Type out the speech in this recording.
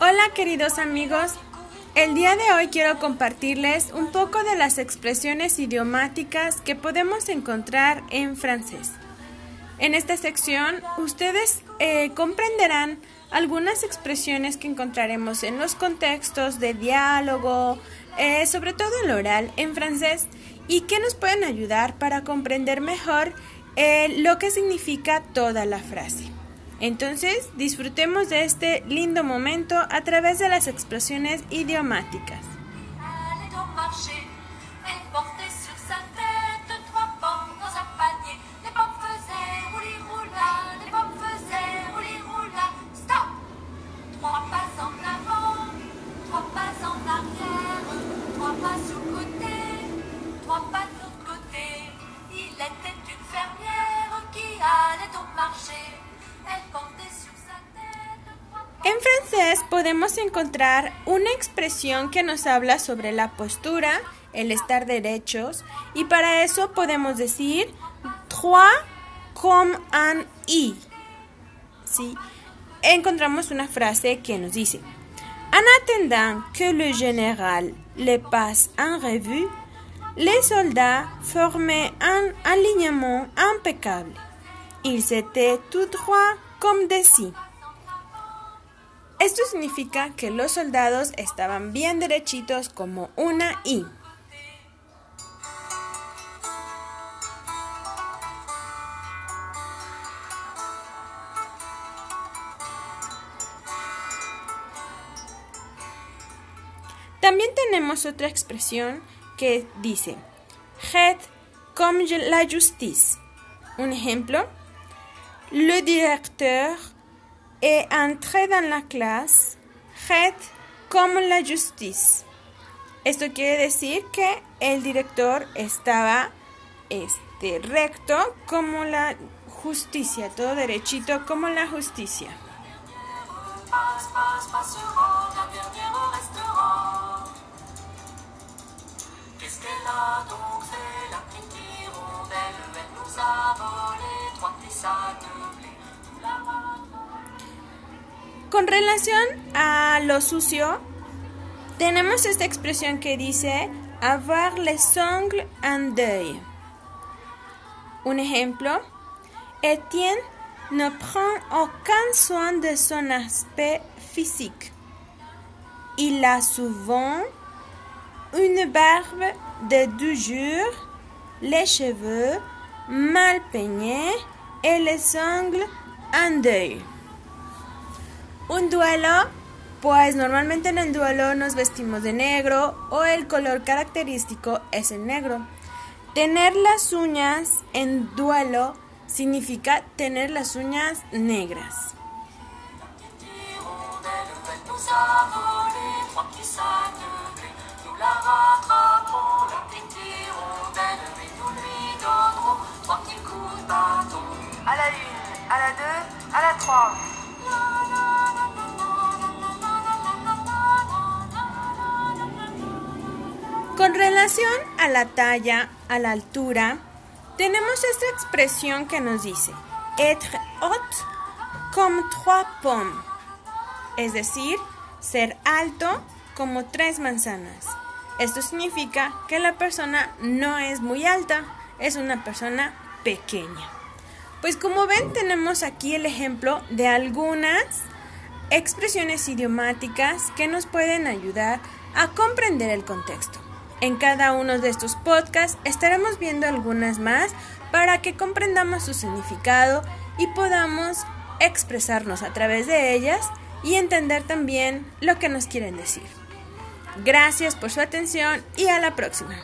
Hola queridos amigos, el día de hoy quiero compartirles un poco de las expresiones idiomáticas que podemos encontrar en francés. En esta sección ustedes eh, comprenderán algunas expresiones que encontraremos en los contextos de diálogo, eh, sobre todo el oral en francés, y que nos pueden ayudar para comprender mejor eh, lo que significa toda la frase. Entonces, disfrutemos de este lindo momento a través de las expresiones idiomáticas. Podemos encontrar una expresión que nos habla sobre la postura, el estar derechos, y para eso podemos decir trois comme un i. ¿Sí? Encontramos una frase que nos dice En attendant que le général le passe en revue, les soldats formaient un alignement impeccable. Ils étaient tout droits comme des si. Esto significa que los soldados estaban bien derechitos como una I. También tenemos otra expresión que dice, "Het comme la justice. Un ejemplo, le directeur et entré dans la clase, red como la justice. Esto quiere decir que el director estaba este, recto como la justicia, todo derechito como la justicia. Con relación a lo sucio, tenemos esta expresión que dice avoir les ongles en deuil. Un ejemplo, Etienne ne prend aucun soin de son aspect physique. Il a souvent une barbe de deux jours, les cheveux mal peignés et les ongles en deuil. Un duelo, pues normalmente en el duelo nos vestimos de negro o el color característico es el negro. Tener las uñas en duelo significa tener las uñas negras. A la a la a la. Con relación a la talla, a la altura, tenemos esta expresión que nos dice être haut comme trois pommes, es decir, ser alto como tres manzanas. Esto significa que la persona no es muy alta, es una persona pequeña. Pues como ven tenemos aquí el ejemplo de algunas expresiones idiomáticas que nos pueden ayudar a comprender el contexto. En cada uno de estos podcasts estaremos viendo algunas más para que comprendamos su significado y podamos expresarnos a través de ellas y entender también lo que nos quieren decir. Gracias por su atención y a la próxima.